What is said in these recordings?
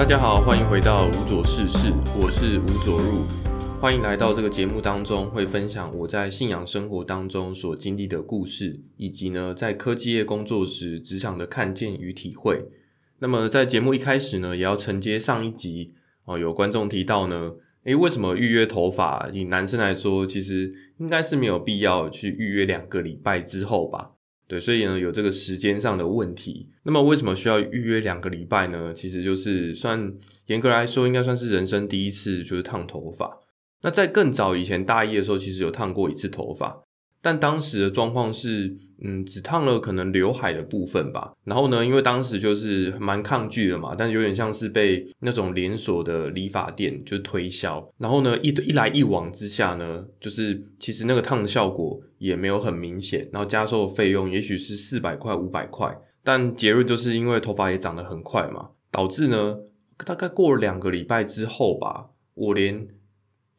大家好，欢迎回到无左事事，我是吴左入，欢迎来到这个节目当中，会分享我在信仰生活当中所经历的故事，以及呢在科技业工作时职场的看见与体会。那么在节目一开始呢，也要承接上一集哦，有观众提到呢，诶，为什么预约头发？以男生来说，其实应该是没有必要去预约两个礼拜之后吧。对，所以呢有这个时间上的问题。那么为什么需要预约两个礼拜呢？其实就是算严格来说，应该算是人生第一次就是烫头发。那在更早以前大一的时候，其实有烫过一次头发。但当时的状况是，嗯，只烫了可能刘海的部分吧。然后呢，因为当时就是蛮抗拒的嘛，但有点像是被那种连锁的理发店就推销。然后呢，一一来一往之下呢，就是其实那个烫的效果也没有很明显。然后加收的费用也许是四百块、五百块。但结论就是因为头发也长得很快嘛，导致呢，大概过了两个礼拜之后吧，我连。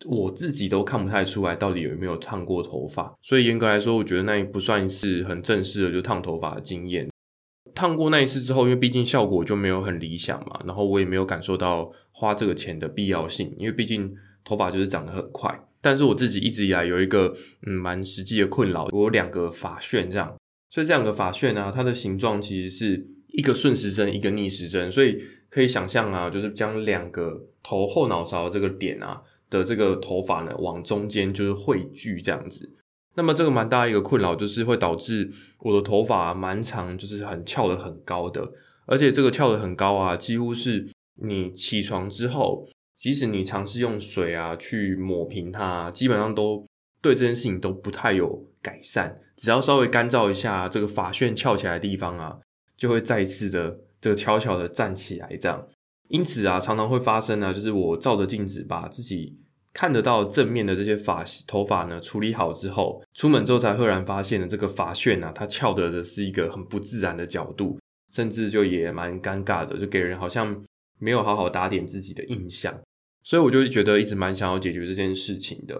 我自己都看不太出来到底有没有烫过头发，所以严格来说，我觉得那也不算是很正式的就烫头发的经验。烫过那一次之后，因为毕竟效果就没有很理想嘛，然后我也没有感受到花这个钱的必要性，因为毕竟头发就是长得很快。但是我自己一直以来有一个嗯蛮实际的困扰，我有两个发旋这样，所以这两个发旋呢，它的形状其实是一个顺时针，一个逆时针，所以可以想象啊，就是将两个头后脑勺这个点啊。的这个头发呢，往中间就是汇聚这样子。那么这个蛮大一个困扰，就是会导致我的头发蛮长，就是很翘的很高的，而且这个翘的很高啊，几乎是你起床之后，即使你尝试用水啊去抹平它，基本上都对这件事情都不太有改善。只要稍微干燥一下，这个发旋翘起来的地方啊，就会再次的这个悄悄的站起来这样。因此啊，常常会发生呢，就是我照着镜子把自己看得到正面的这些发头发呢处理好之后，出门之后才赫然发现呢，这个发旋啊，它翘的的是一个很不自然的角度，甚至就也蛮尴尬的，就给人好像没有好好打点自己的印象。所以我就觉得一直蛮想要解决这件事情的。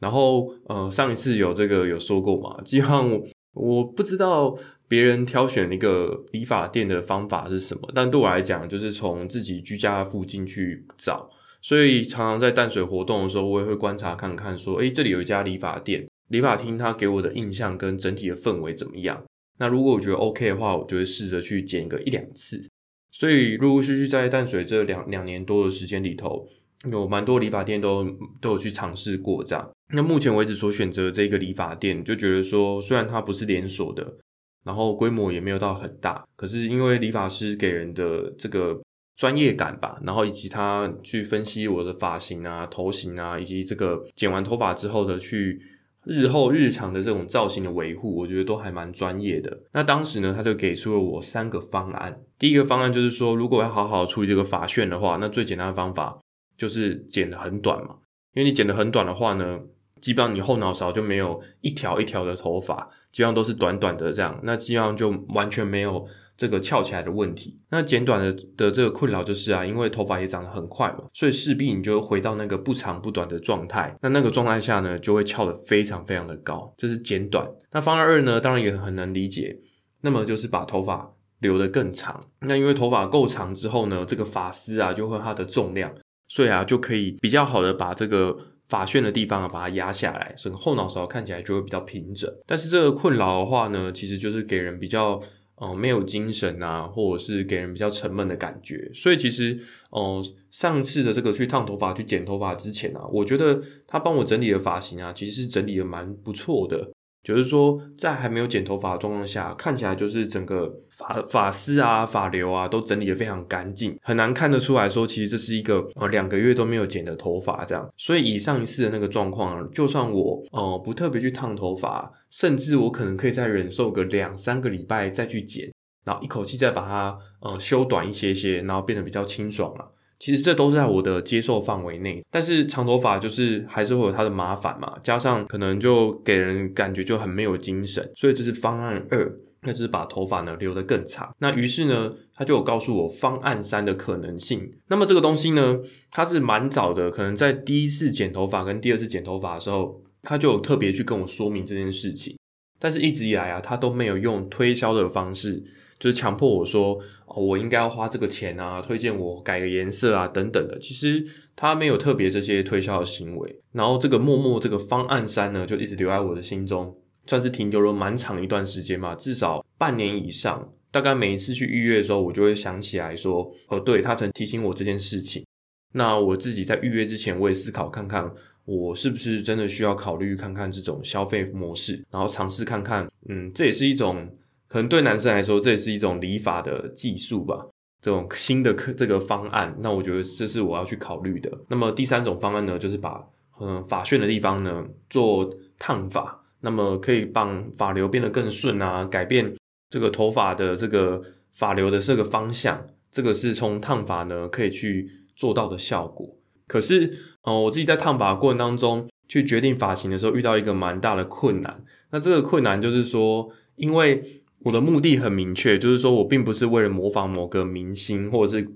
然后呃，上一次有这个有说过嘛，基本上我不知道。别人挑选一个理发店的方法是什么？但对我来讲，就是从自己居家附近去找。所以常常在淡水活动的时候，我也会观察看看，说，诶，这里有一家理发店，理发厅它给我的印象跟整体的氛围怎么样？那如果我觉得 OK 的话，我就会试着去剪个一两次。所以陆陆续续在淡水这两两年多的时间里头，有蛮多理发店都都有去尝试过这样。那目前为止所选择这个理发店，就觉得说，虽然它不是连锁的。然后规模也没有到很大，可是因为理发师给人的这个专业感吧，然后以及他去分析我的发型啊、头型啊，以及这个剪完头发之后的去日后日常的这种造型的维护，我觉得都还蛮专业的。那当时呢，他就给出了我三个方案。第一个方案就是说，如果要好好处理这个发旋的话，那最简单的方法就是剪得很短嘛，因为你剪得很短的话呢。基本上你后脑勺就没有一条一条的头发，基本上都是短短的这样，那基本上就完全没有这个翘起来的问题。那剪短的的这个困扰就是啊，因为头发也长得很快嘛，所以势必你就会回到那个不长不短的状态。那那个状态下呢，就会翘得非常非常的高，这是剪短。那方案二呢，当然也很能理解，那么就是把头发留得更长。那因为头发够长之后呢，这个发丝啊就会它的重量，所以啊就可以比较好的把这个。发旋的地方啊，把它压下来，整个后脑勺看起来就会比较平整。但是这个困扰的话呢，其实就是给人比较呃没有精神啊，或者是给人比较沉闷的感觉。所以其实哦，上次的这个去烫头发、去剪头发之前啊，我觉得他帮我整理的发型啊，其实是整理的蛮不错的。就是说，在还没有剪头发的状况下，看起来就是整个发发丝啊、发流啊都整理的非常干净，很难看得出来说，其实这是一个呃两个月都没有剪的头发这样。所以以上一次的那个状况，就算我呃不特别去烫头发，甚至我可能可以再忍受个两三个礼拜再去剪，然后一口气再把它呃修短一些些，然后变得比较清爽了。其实这都是在我的接受范围内，但是长头发就是还是会有它的麻烦嘛，加上可能就给人感觉就很没有精神，所以这是方案二，那就是把头发呢留得更长。那于是呢，他就有告诉我方案三的可能性。那么这个东西呢，它是蛮早的，可能在第一次剪头发跟第二次剪头发的时候，他就有特别去跟我说明这件事情，但是一直以来啊，他都没有用推销的方式就是强迫我说，我应该要花这个钱啊，推荐我改个颜色啊，等等的。其实他没有特别这些推销的行为，然后这个默默这个方案三呢，就一直留在我的心中，算是停留了蛮长一段时间嘛，至少半年以上。大概每一次去预约的时候，我就会想起来说，哦，对他曾提醒我这件事情。那我自己在预约之前，我也思考看看。我是不是真的需要考虑看看这种消费模式，然后尝试看看，嗯，这也是一种可能对男生来说，这也是一种理发的技术吧，这种新的这个方案，那我觉得这是我要去考虑的。那么第三种方案呢，就是把嗯发旋的地方呢做烫发，那么可以帮发流变得更顺啊，改变这个头发的这个发流的这个方向，这个是从烫发呢可以去做到的效果。可是，哦，我自己在烫发过程当中去决定发型的时候，遇到一个蛮大的困难。那这个困难就是说，因为我的目的很明确，就是说我并不是为了模仿某个明星，或者是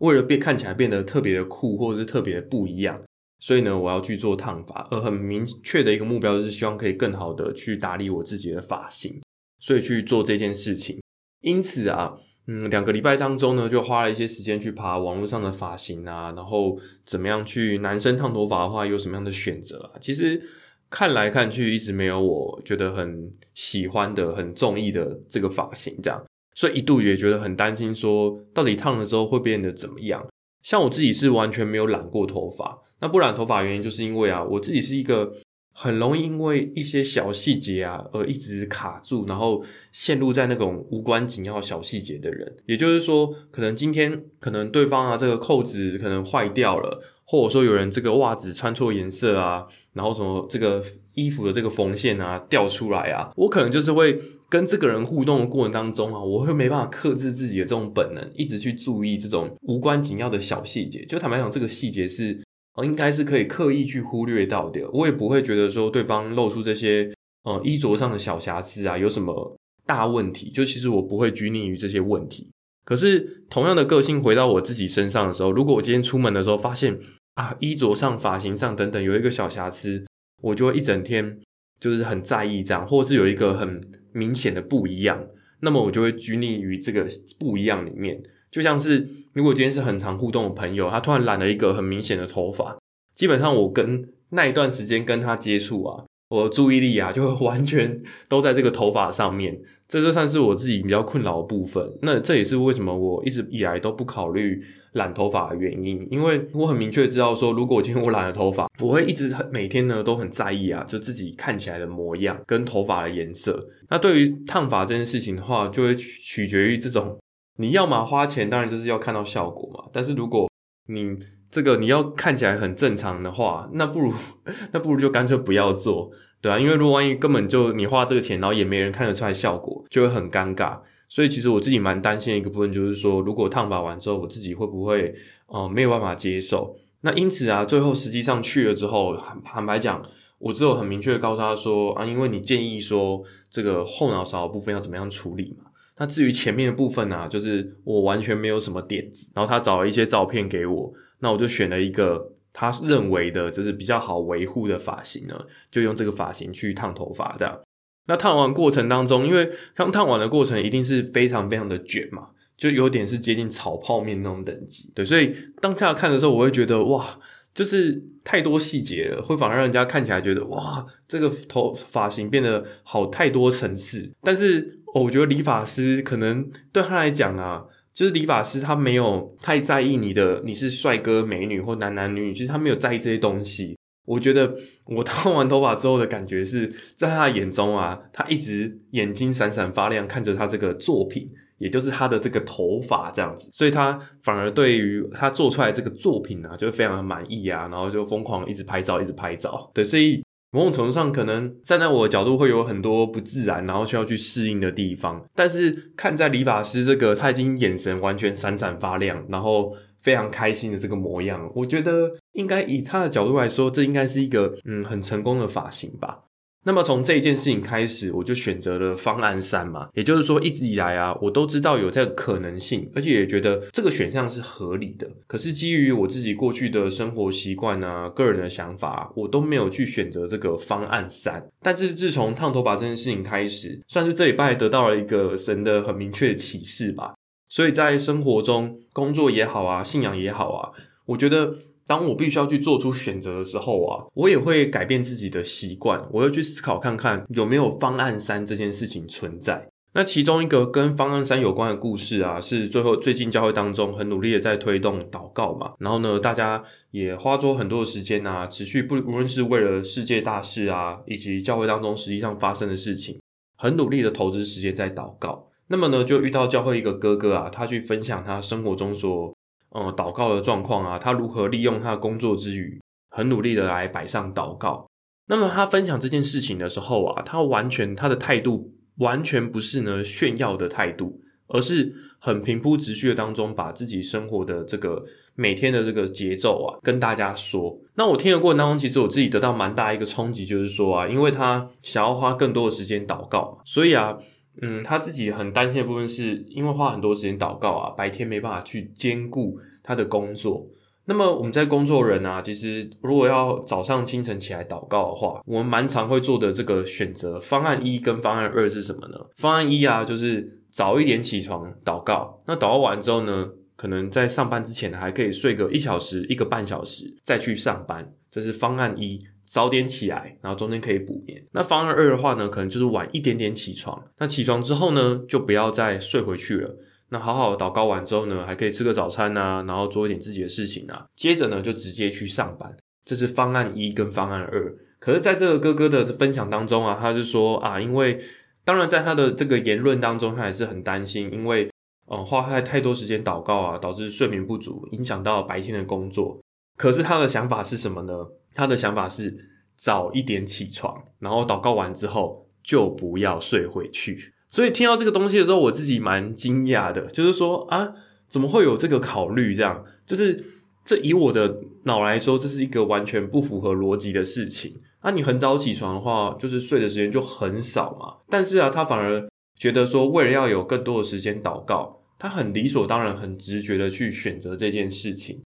为了变看起来变得特别的酷，或者是特别不一样，所以呢，我要去做烫发。而很明确的一个目标就是希望可以更好的去打理我自己的发型，所以去做这件事情。因此啊。嗯，两个礼拜当中呢，就花了一些时间去爬网络上的发型啊，然后怎么样去男生烫头发的话有什么样的选择啊？其实看来看去一直没有我觉得很喜欢的、很中意的这个发型，这样，所以一度也觉得很担心，说到底烫了之后会变得怎么样？像我自己是完全没有染过头发，那不染头发原因就是因为啊，我自己是一个。很容易因为一些小细节啊而一直卡住，然后陷入在那种无关紧要小细节的人。也就是说，可能今天可能对方啊这个扣子可能坏掉了，或者说有人这个袜子穿错颜色啊，然后什么这个衣服的这个缝线啊掉出来啊，我可能就是会跟这个人互动的过程当中啊，我会没办法克制自己的这种本能，一直去注意这种无关紧要的小细节。就坦白讲，这个细节是。应该是可以刻意去忽略到的。我也不会觉得说对方露出这些呃衣着上的小瑕疵啊，有什么大问题。就其实我不会拘泥于这些问题。可是同样的个性回到我自己身上的时候，如果我今天出门的时候发现啊衣着上、发型上等等有一个小瑕疵，我就会一整天就是很在意这样，或是有一个很明显的不一样，那么我就会拘泥于这个不一样里面。就像是如果今天是很常互动的朋友，他突然染了一个很明显的头发，基本上我跟那一段时间跟他接触啊，我的注意力啊就会完全都在这个头发上面，这就算是我自己比较困扰的部分。那这也是为什么我一直以来都不考虑染头发的原因，因为我很明确知道说，如果今天我染了头发，我会一直很每天呢都很在意啊，就自己看起来的模样跟头发的颜色。那对于烫发这件事情的话，就会取决于这种。你要么花钱，当然就是要看到效果嘛。但是如果你这个你要看起来很正常的话，那不如 那不如就干脆不要做，对啊，因为如果万一根本就你花这个钱，然后也没人看得出来效果，就会很尴尬。所以其实我自己蛮担心的一个部分，就是说如果烫发完之后，我自己会不会呃没有办法接受？那因此啊，最后实际上去了之后，坦白讲，我只有很明确的告诉他说啊，因为你建议说这个后脑勺部分要怎么样处理嘛。那至于前面的部分呢，就是我完全没有什么点子，然后他找了一些照片给我，那我就选了一个他认为的就是比较好维护的发型呢，就用这个发型去烫头发这样。那烫完过程当中，因为刚烫完的过程一定是非常非常的卷嘛，就有点是接近炒泡面那种等级，对，所以当下看的时候，我会觉得哇，就是太多细节了，会反而让人家看起来觉得哇，这个头发型变得好太多层次，但是。我觉得理发师可能对他来讲啊，就是理发师他没有太在意你的你是帅哥美女或男男女女，其实他没有在意这些东西。我觉得我烫完头发之后的感觉是在他眼中啊，他一直眼睛闪闪发亮，看着他这个作品，也就是他的这个头发这样子，所以他反而对于他做出来这个作品啊，就非常的满意啊，然后就疯狂一直拍照，一直拍照。对，所以。某种程度上，可能站在我的角度会有很多不自然，然后需要去适应的地方。但是看在理发师这个他已经眼神完全闪闪发亮，然后非常开心的这个模样，我觉得应该以他的角度来说，这应该是一个嗯很成功的发型吧。那么从这一件事情开始，我就选择了方案三嘛，也就是说一直以来啊，我都知道有这个可能性，而且也觉得这个选项是合理的。可是基于我自己过去的生活习惯啊、个人的想法，我都没有去选择这个方案三。但是自从烫头发这件事情开始，算是这礼拜得到了一个神的很明确的启示吧。所以在生活中、工作也好啊，信仰也好啊，我觉得。当我必须要去做出选择的时候啊，我也会改变自己的习惯，我会去思考看看有没有方案三这件事情存在。那其中一个跟方案三有关的故事啊，是最后最近教会当中很努力的在推动祷告嘛，然后呢，大家也花出很多的时间啊，持续不无论是为了世界大事啊，以及教会当中实际上发生的事情，很努力的投资时间在祷告。那么呢，就遇到教会一个哥哥啊，他去分享他生活中所。呃，祷告的状况啊，他如何利用他的工作之余，很努力的来摆上祷告。那么他分享这件事情的时候啊，他完全他的态度完全不是呢炫耀的态度，而是很平铺直叙的当中，把自己生活的这个每天的这个节奏啊，跟大家说。那我听的过程当中，其实我自己得到蛮大一个冲击，就是说啊，因为他想要花更多的时间祷告，所以啊。嗯，他自己很担心的部分是因为花很多时间祷告啊，白天没办法去兼顾他的工作。那么我们在工作人啊，其实如果要早上清晨起来祷告的话，我们蛮常会做的这个选择方案一跟方案二是什么呢？方案一啊，就是早一点起床祷告，那祷告完之后呢，可能在上班之前还可以睡个一小时、一个半小时再去上班，这是方案一。早点起来，然后中间可以补眠。那方案二的话呢，可能就是晚一点点起床。那起床之后呢，就不要再睡回去了。那好好祷告完之后呢，还可以吃个早餐啊，然后做一点自己的事情啊。接着呢，就直接去上班。这是方案一跟方案二。可是，在这个哥哥的分享当中啊，他就说啊，因为当然在他的这个言论当中，他还是很担心，因为嗯，花太太多时间祷告啊，导致睡眠不足，影响到白天的工作。可是他的想法是什么呢？他的想法是早一点起床，然后祷告完之后就不要睡回去。所以听到这个东西的时候，我自己蛮惊讶的，就是说啊，怎么会有这个考虑？这样就是这以我的脑来说，这是一个完全不符合逻辑的事情。那你很早起床的话，就是睡的时间就很少嘛。但是啊，他反而觉得说，为了要有更多的时间祷告，他很理所当然、很直觉的去选择这件事情。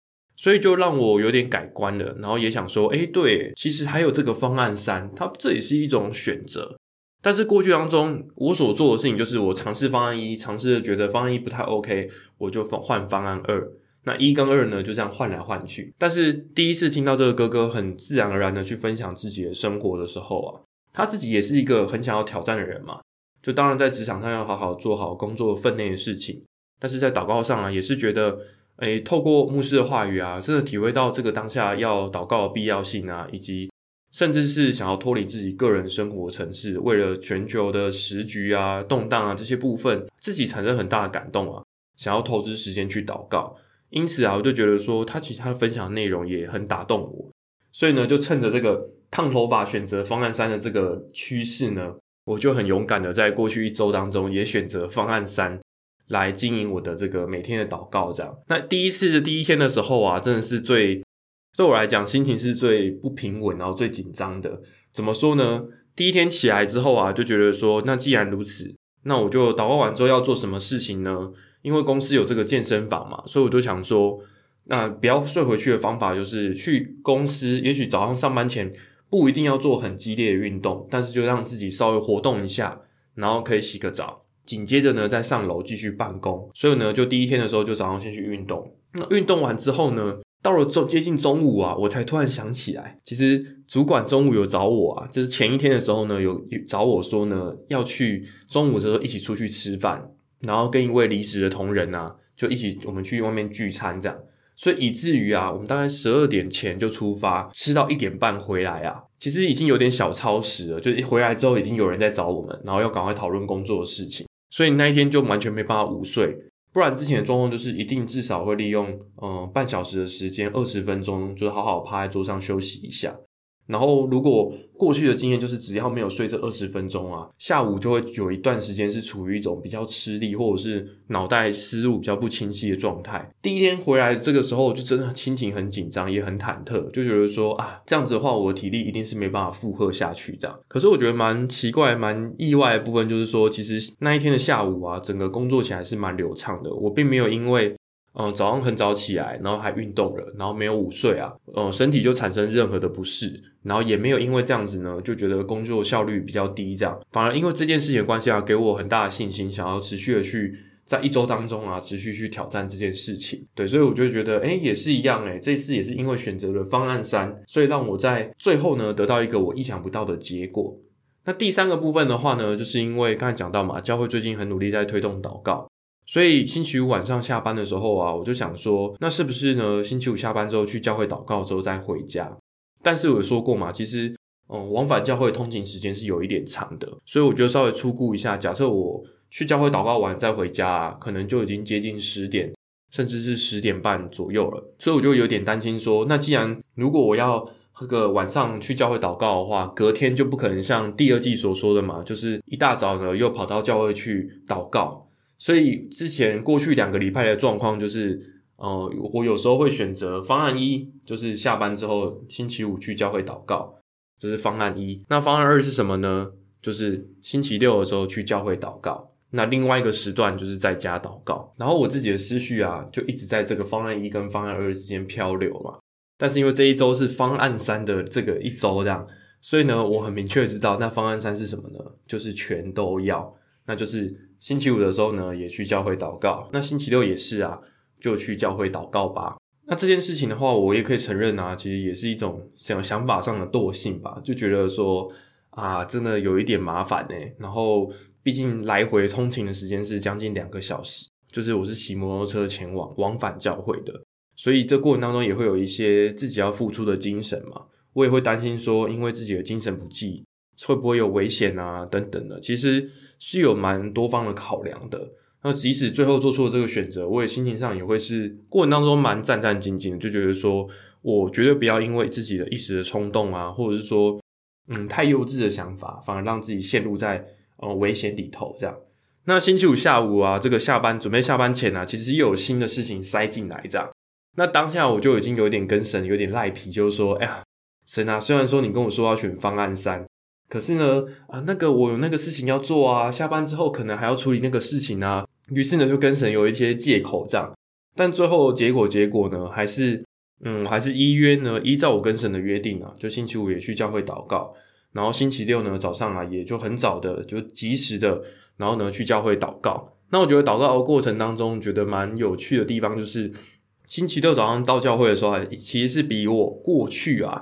所以就让我有点改观了，然后也想说，哎，对，其实还有这个方案三，它这也是一种选择。但是过去当中，我所做的事情就是我尝试方案一，尝试觉得方案一不太 OK，我就换方案二。那一跟二呢，就这样换来换去。但是第一次听到这个哥哥很自然而然的去分享自己的生活的时候啊，他自己也是一个很想要挑战的人嘛，就当然在职场上要好好做好工作分内的事情，但是在祷告上啊，也是觉得。诶，透过牧师的话语啊，真的体会到这个当下要祷告的必要性啊，以及甚至是想要脱离自己个人生活城市，为了全球的时局啊、动荡啊这些部分，自己产生很大的感动啊，想要投资时间去祷告。因此啊，我就觉得说他其他分享的内容也很打动我，所以呢，就趁着这个烫头发选择方案三的这个趋势呢，我就很勇敢的在过去一周当中也选择方案三。来经营我的这个每天的祷告，这样。那第一次的第一天的时候啊，真的是最对我来讲心情是最不平稳，然后最紧张的。怎么说呢？第一天起来之后啊，就觉得说，那既然如此，那我就祷告完之后要做什么事情呢？因为公司有这个健身房嘛，所以我就想说，那不要睡回去的方法就是去公司，也许早上上班前不一定要做很激烈的运动，但是就让自己稍微活动一下，然后可以洗个澡。紧接着呢，再上楼继续办公，所以呢，就第一天的时候就早上先去运动。那运动完之后呢，到了中接近中午啊，我才突然想起来，其实主管中午有找我啊，就是前一天的时候呢，有找我说呢，要去中午的时候一起出去吃饭，然后跟一位离职的同仁啊，就一起我们去外面聚餐这样。所以以至于啊，我们大概十二点前就出发，吃到一点半回来啊，其实已经有点小超时了。就一回来之后，已经有人在找我们，然后要赶快讨论工作的事情。所以那一天就完全没办法午睡，不然之前的状况就是一定至少会利用嗯半小时的时间，二十分钟，就是好好趴在桌上休息一下。然后如果过去的经验就是只要没有睡这二十分钟啊，下午就会有一段时间是处于一种比较吃力或者是脑袋思路比较不清晰的状态。第一天回来这个时候就真的心情很紧张，也很忐忑，就觉得说啊，这样子的话我的体力一定是没办法负荷下去这样。可是我觉得蛮奇怪、蛮意外的部分就是说，其实那一天的下午啊，整个工作起来是蛮流畅的，我并没有因为。嗯，早上很早起来，然后还运动了，然后没有午睡啊，呃，身体就产生任何的不适，然后也没有因为这样子呢，就觉得工作效率比较低，这样反而因为这件事情的关系啊，给我很大的信心，想要持续的去在一周当中啊，持续去挑战这件事情。对，所以我就觉得，哎，也是一样，哎，这次也是因为选择了方案三，所以让我在最后呢得到一个我意想不到的结果。那第三个部分的话呢，就是因为刚才讲到嘛，教会最近很努力在推动祷告。所以星期五晚上下班的时候啊，我就想说，那是不是呢？星期五下班之后去教会祷告之后再回家？但是我有说过嘛，其实，嗯，往返教会通勤时间是有一点长的，所以我就稍微出估一下，假设我去教会祷告完再回家，可能就已经接近十点，甚至是十点半左右了。所以我就有点担心说，那既然如果我要这个晚上去教会祷告的话，隔天就不可能像第二季所说的嘛，就是一大早呢又跑到教会去祷告。所以之前过去两个礼拜的状况就是，呃，我有时候会选择方案一，就是下班之后星期五去教会祷告，这是方案一。那方案二是什么呢？就是星期六的时候去教会祷告。那另外一个时段就是在家祷告。然后我自己的思绪啊，就一直在这个方案一跟方案二之间漂流嘛。但是因为这一周是方案三的这个一周这样，所以呢，我很明确知道那方案三是什么呢？就是全都要，那就是。星期五的时候呢，也去教会祷告。那星期六也是啊，就去教会祷告吧。那这件事情的话，我也可以承认啊，其实也是一种想想法上的惰性吧，就觉得说啊，真的有一点麻烦呢。然后，毕竟来回通勤的时间是将近两个小时，就是我是骑摩托车前往往返教会的，所以这过程当中也会有一些自己要付出的精神嘛。我也会担心说，因为自己的精神不济，会不会有危险啊等等的。其实。是有蛮多方的考量的，那即使最后做出了这个选择，我也心情上也会是过程当中蛮战战兢兢的，就觉得说我绝对不要因为自己的一时的冲动啊，或者是说嗯太幼稚的想法，反而让自己陷入在呃危险里头这样。那星期五下午啊，这个下班准备下班前啊，其实又有新的事情塞进来这样。那当下我就已经有点跟神有点赖皮，就是说，哎呀，神啊，虽然说你跟我说要选方案三。可是呢，啊，那个我有那个事情要做啊，下班之后可能还要处理那个事情啊，于是呢就跟神有一些借口这样，但最后结果结果呢，还是嗯，还是依约呢，依照我跟神的约定啊，就星期五也去教会祷告，然后星期六呢早上啊也就很早的就及时的，然后呢去教会祷告。那我觉得祷告的过程当中，觉得蛮有趣的地方就是星期六早上到教会的时候，其实是比我过去啊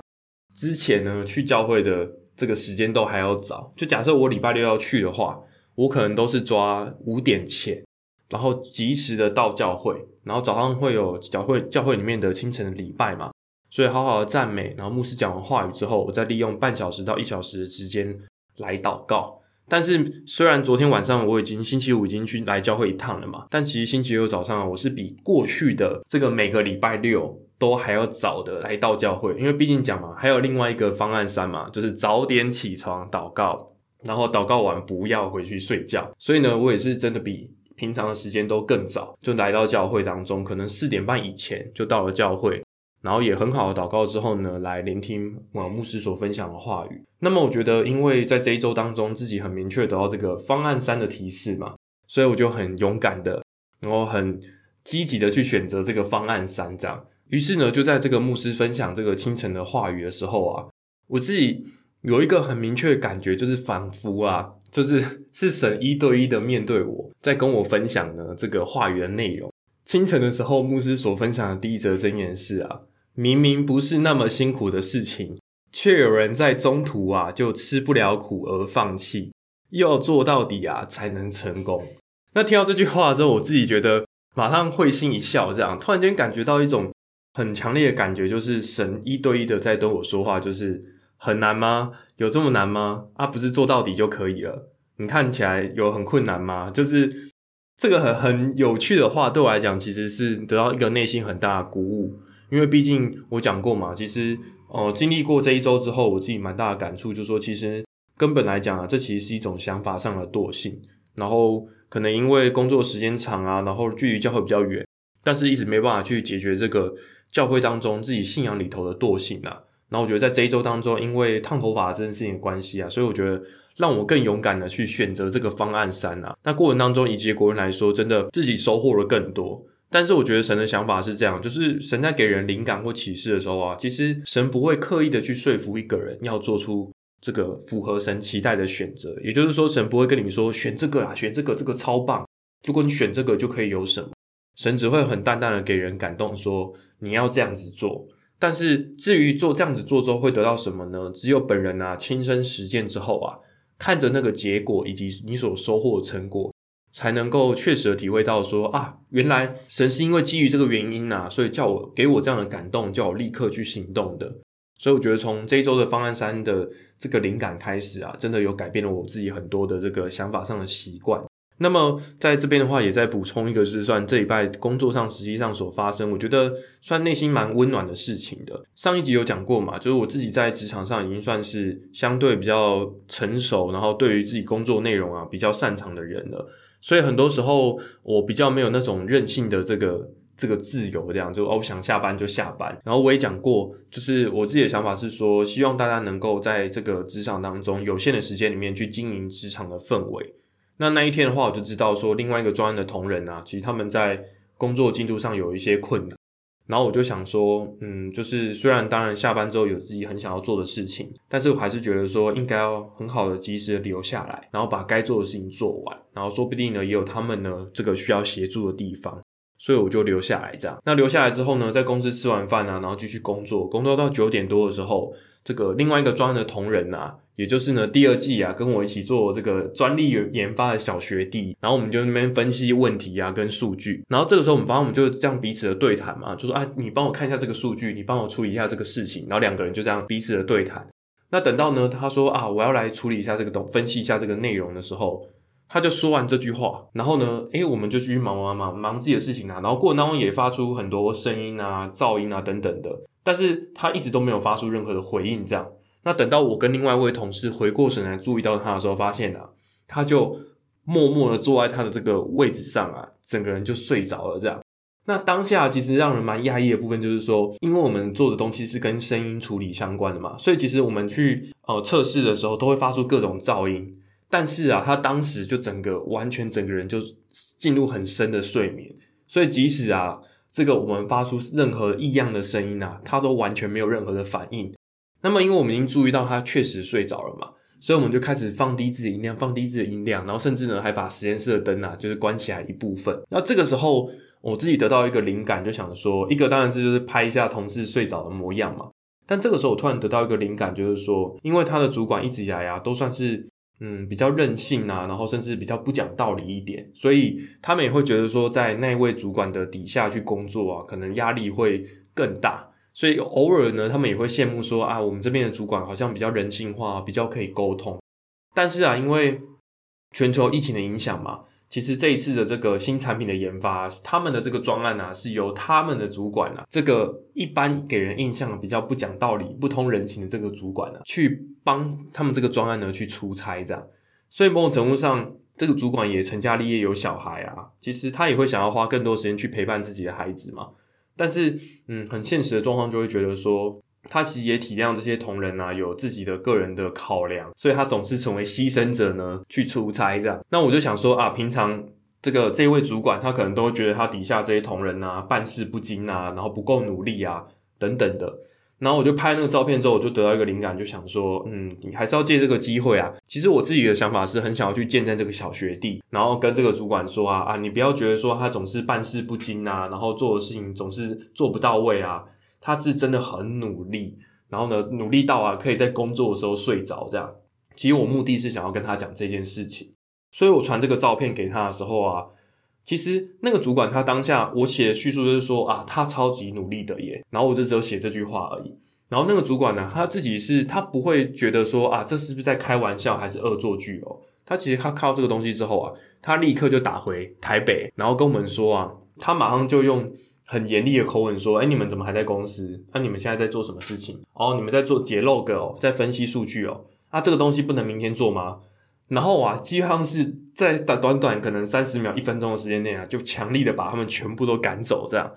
之前呢去教会的。这个时间都还要早，就假设我礼拜六要去的话，我可能都是抓五点前，然后及时的到教会，然后早上会有教会教会里面的清晨的礼拜嘛，所以好好的赞美，然后牧师讲完话语之后，我再利用半小时到一小时的时间来祷告。但是虽然昨天晚上我已经星期五已经去来教会一趟了嘛，但其实星期六早上我是比过去的这个每个礼拜六。都还要早的来到教会，因为毕竟讲嘛，还有另外一个方案三嘛，就是早点起床祷告，然后祷告完不要回去睡觉。所以呢，我也是真的比平常的时间都更早就来到教会当中，可能四点半以前就到了教会，然后也很好的祷告之后呢，来聆听啊牧师所分享的话语。那么我觉得，因为在这一周当中自己很明确得到这个方案三的提示嘛，所以我就很勇敢的，然后很积极的去选择这个方案三这样。于是呢，就在这个牧师分享这个清晨的话语的时候啊，我自己有一个很明确的感觉，就是仿佛啊，就是 是神一对一的面对我在跟我分享呢这个话语的内容。清晨的时候，牧师所分享的第一则真言是啊，明明不是那么辛苦的事情，却有人在中途啊就吃不了苦而放弃，要做到底啊才能成功。那听到这句话之后，我自己觉得马上会心一笑，这样突然间感觉到一种。很强烈的感觉就是神一对一的在跟我说话，就是很难吗？有这么难吗？啊，不是做到底就可以了？你看起来有很困难吗？就是这个很很有趣的话，对我来讲其实是得到一个内心很大的鼓舞，因为毕竟我讲过嘛，其实呃，经历过这一周之后，我自己蛮大的感触，就是说，其实根本来讲啊，这其实是一种想法上的惰性。然后可能因为工作时间长啊，然后距离教会比较远，但是一直没办法去解决这个教会当中自己信仰里头的惰性啊。然后我觉得在这一周当中，因为烫头发这件事情的关系啊，所以我觉得让我更勇敢的去选择这个方案三啊。那过程当中，以结果人来说，真的自己收获了更多。但是我觉得神的想法是这样，就是神在给人灵感或启示的时候啊，其实神不会刻意的去说服一个人要做出这个符合神期待的选择。也就是说，神不会跟你说选这个啊，选这个，这个超棒。如果你选这个就可以有什么，神只会很淡淡的给人感动，说你要这样子做。但是至于做这样子做之后会得到什么呢？只有本人啊亲身实践之后啊，看着那个结果以及你所收获的成果。才能够确实的体会到说啊，原来神是因为基于这个原因呐，所以叫我给我这样的感动，叫我立刻去行动的。所以我觉得从这一周的方案三的这个灵感开始啊，真的有改变了我自己很多的这个想法上的习惯。那么在这边的话，也在补充一个，是算这礼拜工作上实际上所发生，我觉得算内心蛮温暖的事情的。上一集有讲过嘛，就是我自己在职场上已经算是相对比较成熟，然后对于自己工作内容啊比较擅长的人了。所以很多时候我比较没有那种任性的这个这个自由，这样就哦想下班就下班。然后我也讲过，就是我自己的想法是说，希望大家能够在这个职场当中有限的时间里面去经营职场的氛围。那那一天的话，我就知道说另外一个专案的同仁啊，其实他们在工作进度上有一些困难。然后我就想说，嗯，就是虽然当然下班之后有自己很想要做的事情，但是我还是觉得说应该要很好的及时的留下来，然后把该做的事情做完，然后说不定呢也有他们呢这个需要协助的地方，所以我就留下来这样。那留下来之后呢，在公司吃完饭啊，然后继续工作，工作到九点多的时候。这个另外一个专案的同仁呐，也就是呢第二季啊，跟我一起做这个专利研发的小学弟，然后我们就那边分析问题啊，跟数据，然后这个时候我们发现我们就这样彼此的对谈嘛，就说啊，你帮我看一下这个数据，你帮我处理一下这个事情，然后两个人就这样彼此的对谈。那等到呢，他说啊，我要来处理一下这个东，分析一下这个内容的时候。他就说完这句话，然后呢，诶，我们就继续忙忙忙忙自己的事情啊，然后过程当中也发出很多声音啊、噪音啊等等的，但是他一直都没有发出任何的回应。这样，那等到我跟另外一位同事回过神来注意到他的时候，发现啊，他就默默的坐在他的这个位置上啊，整个人就睡着了。这样，那当下其实让人蛮压抑的部分就是说，因为我们做的东西是跟声音处理相关的嘛，所以其实我们去呃测试的时候都会发出各种噪音。但是啊，他当时就整个完全整个人就进入很深的睡眠，所以即使啊，这个我们发出任何异样的声音啊，他都完全没有任何的反应。那么，因为我们已经注意到他确实睡着了嘛，所以我们就开始放低自己音量，放低自己的音量，然后甚至呢还把实验室的灯啊就是关起来一部分。那这个时候，我自己得到一个灵感，就想说，一个当然是就是拍一下同事睡着的模样嘛。但这个时候我突然得到一个灵感，就是说，因为他的主管一直以来啊都算是。嗯，比较任性啊，然后甚至比较不讲道理一点，所以他们也会觉得说，在那位主管的底下去工作啊，可能压力会更大。所以偶尔呢，他们也会羡慕说啊，我们这边的主管好像比较人性化，比较可以沟通。但是啊，因为全球疫情的影响嘛。其实这一次的这个新产品的研发，他们的这个专案啊，是由他们的主管啊，这个一般给人印象比较不讲道理、不通人情的这个主管呢，去帮他们这个专案呢去出差这样。所以某种程度上，这个主管也成家立业有小孩啊，其实他也会想要花更多时间去陪伴自己的孩子嘛。但是，嗯，很现实的状况就会觉得说。他其实也体谅这些同仁啊，有自己的个人的考量，所以他总是成为牺牲者呢，去出差这样。那我就想说啊，平常这个这位主管，他可能都觉得他底下这些同仁啊，办事不精啊，然后不够努力啊，等等的。然后我就拍那个照片之后，我就得到一个灵感，就想说，嗯，你还是要借这个机会啊。其实我自己的想法是很想要去见证这个小学弟，然后跟这个主管说啊啊，你不要觉得说他总是办事不精啊，然后做的事情总是做不到位啊。他是真的很努力，然后呢，努力到啊，可以在工作的时候睡着这样。其实我目的是想要跟他讲这件事情，所以我传这个照片给他的时候啊，其实那个主管他当下我写的叙述就是说啊，他超级努力的耶，然后我就只有写这句话而已。然后那个主管呢，他自己是他不会觉得说啊，这是不是在开玩笑还是恶作剧哦？他其实他看到这个东西之后啊，他立刻就打回台北，然后跟我们说啊，他马上就用。很严厉的口吻说：“哎，你们怎么还在公司？那你们现在在做什么事情？哦，你们在做解 log 哦，在分析数据哦。啊，这个东西不能明天做吗？然后啊，基本上是在短短可能三十秒、一分钟的时间内啊，就强力的把他们全部都赶走。这样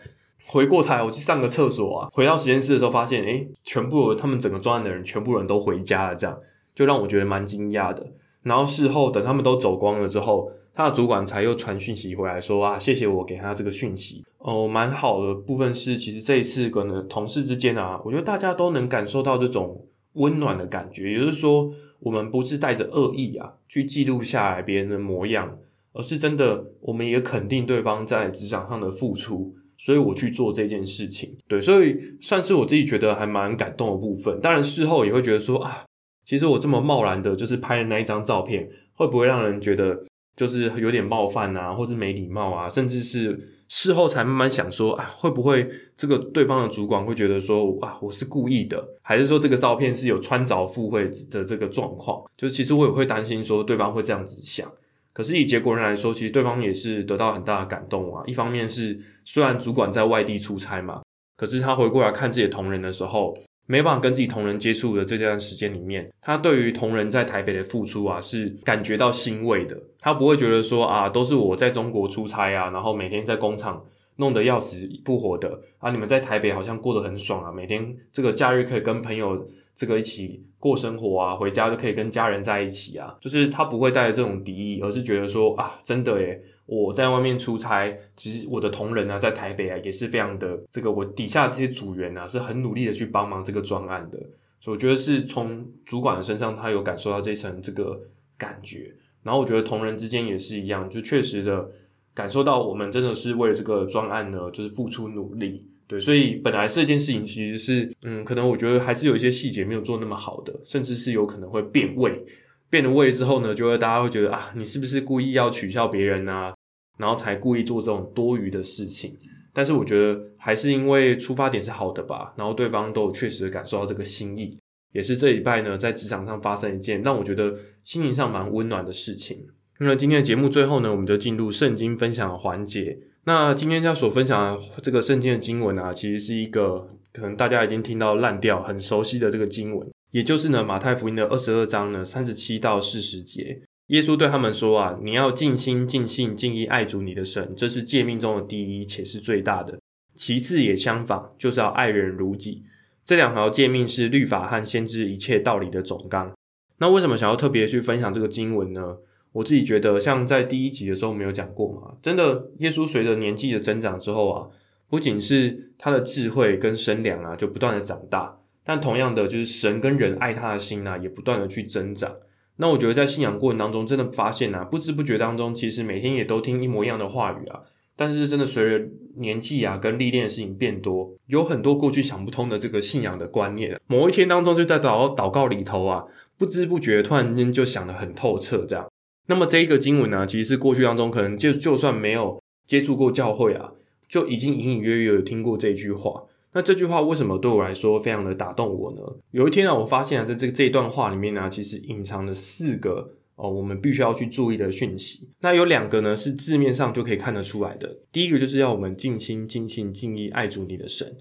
回过台，我去上个厕所啊，回到实验室的时候发现，哎，全部他们整个专案的人，全部人都回家了。这样就让我觉得蛮惊讶的。然后事后等他们都走光了之后。他的主管才又传讯息回来说啊，谢谢我给他这个讯息哦，蛮好的部分是，其实这一次可能同事之间啊，我觉得大家都能感受到这种温暖的感觉，也就是说，我们不是带着恶意啊去记录下来别人的模样，而是真的我们也肯定对方在职场上的付出，所以我去做这件事情，对，所以算是我自己觉得还蛮感动的部分。当然事后也会觉得说啊，其实我这么贸然的，就是拍的那一张照片，会不会让人觉得？就是有点冒犯啊，或是没礼貌啊，甚至是事后才慢慢想说啊，会不会这个对方的主管会觉得说啊，我是故意的，还是说这个照片是有穿凿附会的这个状况？就是其实我也会担心说对方会这样子想。可是以结果人来说，其实对方也是得到很大的感动啊。一方面是虽然主管在外地出差嘛，可是他回过来看自己的同仁的时候。没办法跟自己同仁接触的这段时间里面，他对于同仁在台北的付出啊，是感觉到欣慰的。他不会觉得说啊，都是我在中国出差啊，然后每天在工厂弄得要死不活的啊，你们在台北好像过得很爽啊，每天这个假日可以跟朋友这个一起过生活啊，回家就可以跟家人在一起啊，就是他不会带着这种敌意，而是觉得说啊，真的耶。我在外面出差，其实我的同仁啊，在台北啊，也是非常的这个，我底下这些组员啊，是很努力的去帮忙这个专案的，所以我觉得是从主管的身上，他有感受到这层这个感觉，然后我觉得同仁之间也是一样，就确实的感受到我们真的是为了这个专案呢，就是付出努力，对，所以本来这件事情其实是，嗯，可能我觉得还是有一些细节没有做那么好的，甚至是有可能会变味。变了味之后呢，就会大家会觉得啊，你是不是故意要取笑别人啊？然后才故意做这种多余的事情。但是我觉得还是因为出发点是好的吧，然后对方都有确实感受到这个心意，也是这一拜呢在职场上发生一件让我觉得心灵上蛮温暖的事情。那今天的节目最后呢，我们就进入圣经分享的环节。那今天要所分享的这个圣经的经文啊，其实是一个可能大家已经听到烂掉、很熟悉的这个经文。也就是呢，马太福音的二十二章呢，三十七到四十节，耶稣对他们说啊，你要尽心、尽性、尽意爱主你的神，这是诫命中的第一，且是最大的。其次也相仿，就是要爱人如己。这两条诫命是律法和先知一切道理的总纲。那为什么想要特别去分享这个经文呢？我自己觉得，像在第一集的时候没有讲过嘛，真的，耶稣随着年纪的增长之后啊，不仅是他的智慧跟身量啊，就不断的长大。但同样的，就是神跟人爱他的心呢，也不断的去增长。那我觉得在信仰过程当中，真的发现呢，不知不觉当中，其实每天也都听一模一样的话语啊。但是真的随着年纪啊，跟历练的事情变多，有很多过去想不通的这个信仰的观念，某一天当中就在祷祷告里头啊，不知不觉突然间就想得很透彻这样。那么这一个经文呢，其实是过去当中可能就就算没有接触过教会啊，就已经隐隐约约有听过这句话。那这句话为什么对我来说非常的打动我呢？有一天啊，我发现啊，在这这一段话里面呢，其实隐藏了四个哦，我们必须要去注意的讯息。那有两个呢，是字面上就可以看得出来的。第一个就是要我们尽心、尽性、尽意爱主你的神。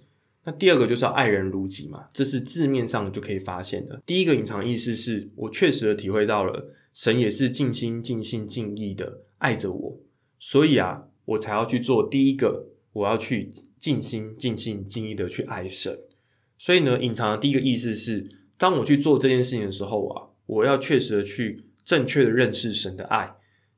那第二个就是要爱人如己嘛，这是字面上就可以发现的。第一个隐藏意思是我确实的体会到了，神也是尽心、尽性、尽意的爱着我，所以啊，我才要去做第一个。我要去尽心、尽心、尽意的去爱神，所以呢，隐藏的第一个意思是，当我去做这件事情的时候啊，我要确实的去正确的认识神的爱，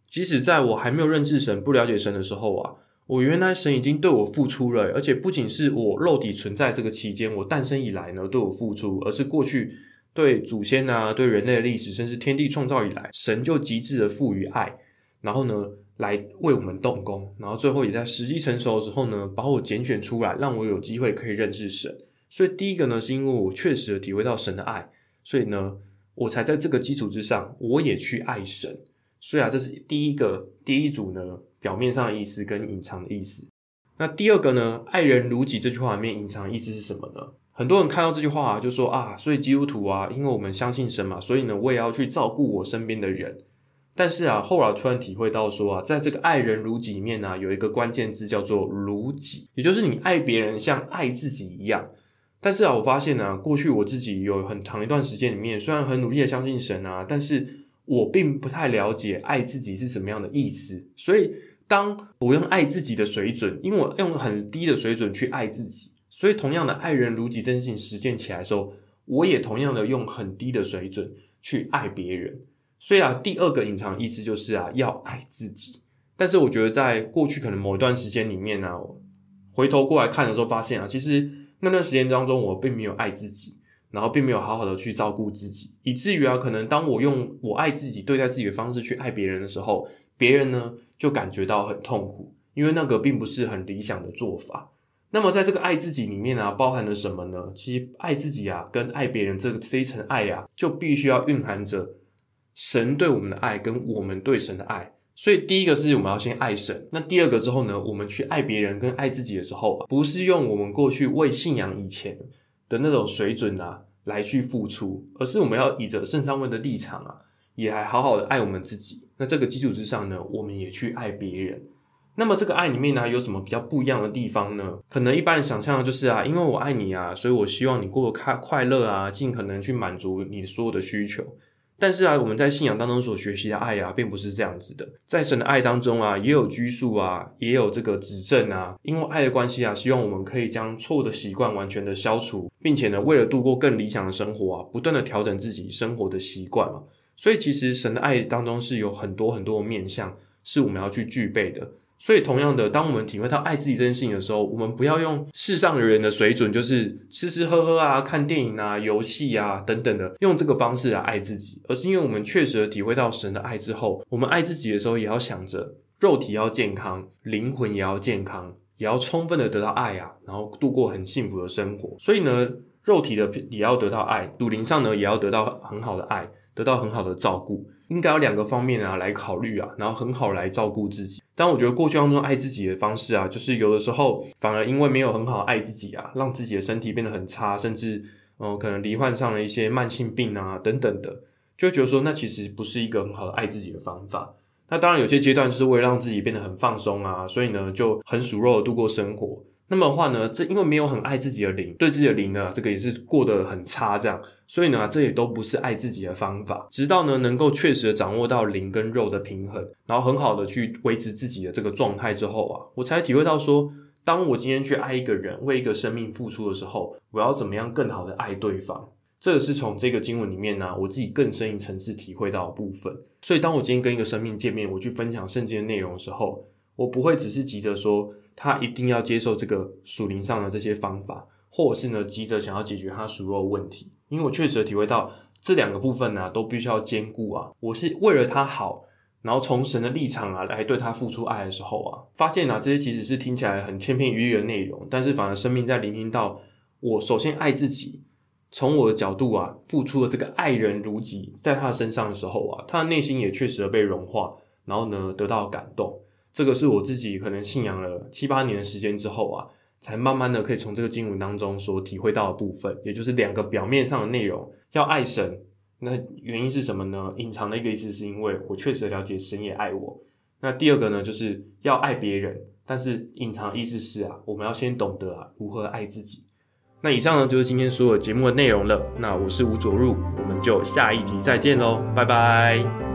即使在我还没有认识神、不了解神的时候啊，我原来神已经对我付出了，而且不仅是我肉体存在这个期间，我诞生以来呢对我付出，而是过去对祖先啊、对人类的历史，甚至天地创造以来，神就极致的赋予爱，然后呢。来为我们动工，然后最后也在时机成熟的时候呢，把我拣选出来，让我有机会可以认识神。所以第一个呢，是因为我确实的体会到神的爱，所以呢，我才在这个基础之上，我也去爱神。所以啊，这是第一个第一组呢，表面上的意思跟隐藏的意思。那第二个呢，爱人如己这句话里面隐藏的意思是什么呢？很多人看到这句话就说啊，所以基督徒啊，因为我们相信神嘛，所以呢，我也要去照顾我身边的人。但是啊，后来突然体会到说啊，在这个爱人如己里面呢，有一个关键字叫做如己，也就是你爱别人像爱自己一样。但是啊，我发现呢，过去我自己有很长一段时间里面，虽然很努力的相信神啊，但是我并不太了解爱自己是什么样的意思。所以，当我用爱自己的水准，因为我用很低的水准去爱自己，所以同样的爱人如己真心实践起来的时候，我也同样的用很低的水准去爱别人。所以啊，第二个隐藏意思就是啊，要爱自己。但是我觉得，在过去可能某一段时间里面呢，回头过来看的时候，发现啊，其实那段时间当中，我并没有爱自己，然后并没有好好的去照顾自己，以至于啊，可能当我用我爱自己对待自己的方式去爱别人的时候，别人呢就感觉到很痛苦，因为那个并不是很理想的做法。那么在这个爱自己里面啊，包含了什么呢？其实爱自己啊，跟爱别人这个这一层爱呀，就必须要蕴含着。神对我们的爱跟我们对神的爱，所以第一个是我们要先爱神。那第二个之后呢，我们去爱别人跟爱自己的时候，不是用我们过去为信仰以前的那种水准啊来去付出，而是我们要以着圣上位的立场啊，也还好好的爱我们自己。那这个基础之上呢，我们也去爱别人。那么这个爱里面呢，有什么比较不一样的地方呢？可能一般人想象的就是啊，因为我爱你啊，所以我希望你过得快快乐啊，尽可能去满足你所有的需求。但是啊，我们在信仰当中所学习的爱呀，并不是这样子的。在神的爱当中啊，也有拘束啊，也有这个指正啊。因为爱的关系啊，希望我们可以将错误的习惯完全的消除，并且呢，为了度过更理想的生活啊，不断的调整自己生活的习惯嘛。所以其实神的爱当中是有很多很多的面向，是我们要去具备的。所以，同样的，当我们体会到爱自己这件事情的时候，我们不要用世上的人的水准，就是吃吃喝喝啊、看电影啊、游戏啊等等的，用这个方式来爱自己，而是因为我们确实体会到神的爱之后，我们爱自己的时候，也要想着肉体要健康，灵魂也要健康，也要充分的得到爱啊，然后度过很幸福的生活。所以呢，肉体的也要得到爱，主灵上呢也要得到很好的爱，得到很好的照顾。应该有两个方面啊来考虑啊，然后很好来照顾自己。但我觉得过去当中爱自己的方式啊，就是有的时候反而因为没有很好爱自己啊，让自己的身体变得很差，甚至嗯可能罹患上了一些慢性病啊等等的，就觉得说那其实不是一个很好的爱自己的方法。那当然有些阶段就是为了让自己变得很放松啊，所以呢就很熟肉的度过生活。那么的话呢，这因为没有很爱自己的灵，对自己的灵呢，这个也是过得很差，这样，所以呢，这也都不是爱自己的方法。直到呢，能够确实的掌握到灵跟肉的平衡，然后很好的去维持自己的这个状态之后啊，我才体会到说，当我今天去爱一个人，为一个生命付出的时候，我要怎么样更好的爱对方？这个是从这个经文里面呢，我自己更深一层次体会到的部分。所以，当我今天跟一个生命见面，我去分享圣经的内容的时候，我不会只是急着说。他一定要接受这个属灵上的这些方法，或者是呢急着想要解决他属肉的问题，因为我确实体会到这两个部分呢都必须要兼顾啊。我是为了他好，然后从神的立场啊来对他付出爱的时候啊，发现啊这些其实是听起来很千篇一律的内容，但是反而生命在聆听到我首先爱自己，从我的角度啊付出了这个爱人如己在他身上的时候啊，他的内心也确实被融化，然后呢得到感动。这个是我自己可能信仰了七八年的时间之后啊，才慢慢的可以从这个经文当中所体会到的部分，也就是两个表面上的内容，要爱神，那原因是什么呢？隐藏的一个意思是因为我确实了解神也爱我。那第二个呢，就是要爱别人，但是隐藏意思是啊，我们要先懂得啊如何爱自己。那以上呢就是今天所有节目的内容了。那我是吴卓入，我们就下一集再见喽，拜拜。